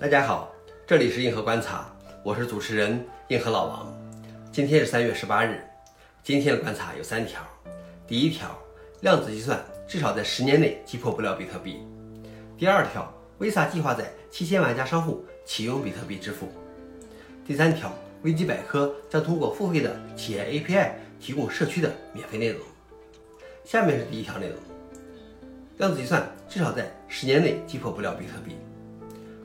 大家好，这里是硬核观察，我是主持人硬核老王。今天是三月十八日，今天的观察有三条。第一条，量子计算至少在十年内击破不了比特币。第二条，Visa 计划在七千万家商户启用比特币支付。第三条，维基百科将通过付费的企业 API 提供社区的免费内容。下面是第一条内容，量子计算至少在十年内击破不了比特币。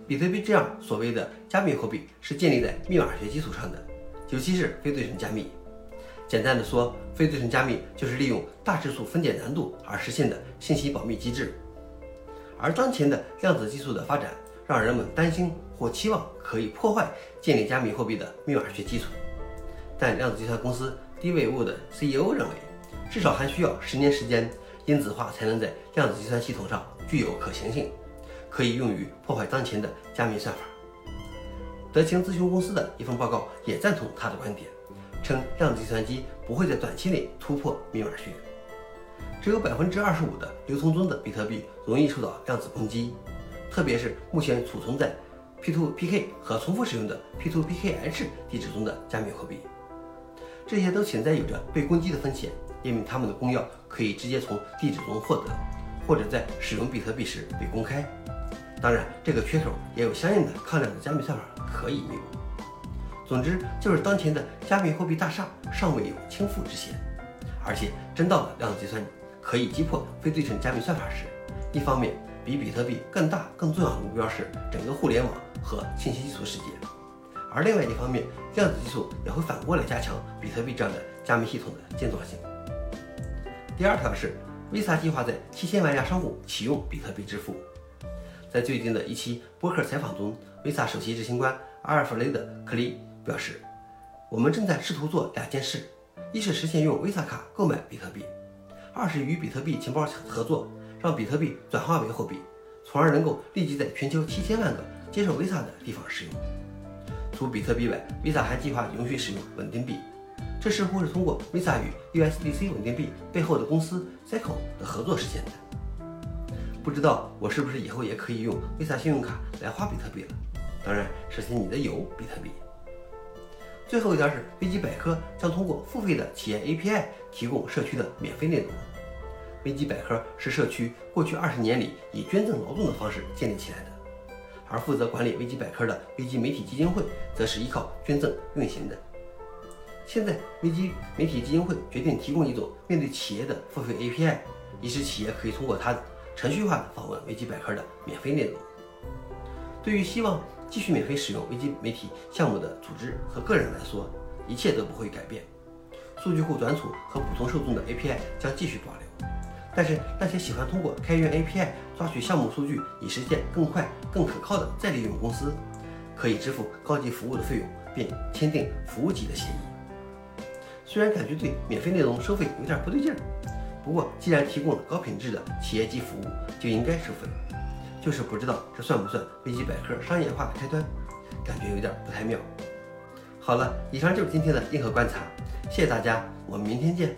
比特币这样所谓的加密货币是建立在密码学基础上的，尤其是非对称加密。简单的说，非对称加密就是利用大质数分解难度而实现的信息保密机制。而当前的量子技术的发展，让人们担心或期望可以破坏建立加密货币的密码学基础。但量子计算公司 DeepWeave 的 CEO 认为，至少还需要十年时间，因子化才能在量子计算系统上具有可行性。可以用于破坏当前的加密算法。德勤咨询公司的一份报告也赞同他的观点，称量子计算机不会在短期内突破密码学。只有百分之二十五的流通中的比特币容易受到量子攻击，特别是目前储存在 P2PK 和重复使用的 P2PKH 地址中的加密货币，这些都潜在有着被攻击的风险，因为他们的公钥可以直接从地址中获得，或者在使用比特币时被公开。当然，这个缺口也有相应的抗量子加密算法可以用。总之，就是当前的加密货币大厦尚未有倾覆之嫌，而且真到了量子计算可以击破非对称加密算法时，一方面比比特币更大更重要的目标是整个互联网和信息技术世界，而另外一方面，量子技术也会反过来加强比特币这样的加密系统的健壮性。第二条是，Visa 计划在七千万家商户启用比特币支付。在最近的一期播客采访中，Visa 首席执行官阿尔弗雷德·克利表示：“我们正在试图做两件事，一是实现用 Visa 卡购买比特币，二是与比特币钱包合作，让比特币转化为货币，从而能够立即在全球七千万个接受 Visa 的地方使用。除比特币外，Visa 还计划允许使用稳定币，这似乎是通过 Visa 与 USDC 稳定币背后的公司 Circle 的合作实现的。”不知道我是不是以后也可以用 Visa 信用卡来花比特币了？当然，首先你的有比特币。最后一条是，维基百科将通过付费的企业 API 提供社区的免费内容。维基百科是社区过去二十年里以捐赠劳动的方式建立起来的，而负责管理维基百科的维基媒体基金会则是依靠捐赠运行的。现在，维基媒体基金会决定提供一种面对企业的付费 API，以使企业可以通过它。程序化访问维基百科的免费内容，对于希望继续免费使用维基媒体项目的组织和个人来说，一切都不会改变。数据库转储和普通受众的 API 将继续保留，但是那些喜欢通过开源 API 抓取项目数据以实现更快、更可靠的再利用公司，可以支付高级服务的费用，并签订服务级的协议。虽然感觉对免费内容收费有点不对劲儿。不过，既然提供了高品质的企业级服务，就应该收费。就是不知道这算不算维基百科商业化的开端，感觉有点不太妙。好了，以上就是今天的硬核观察，谢谢大家，我们明天见。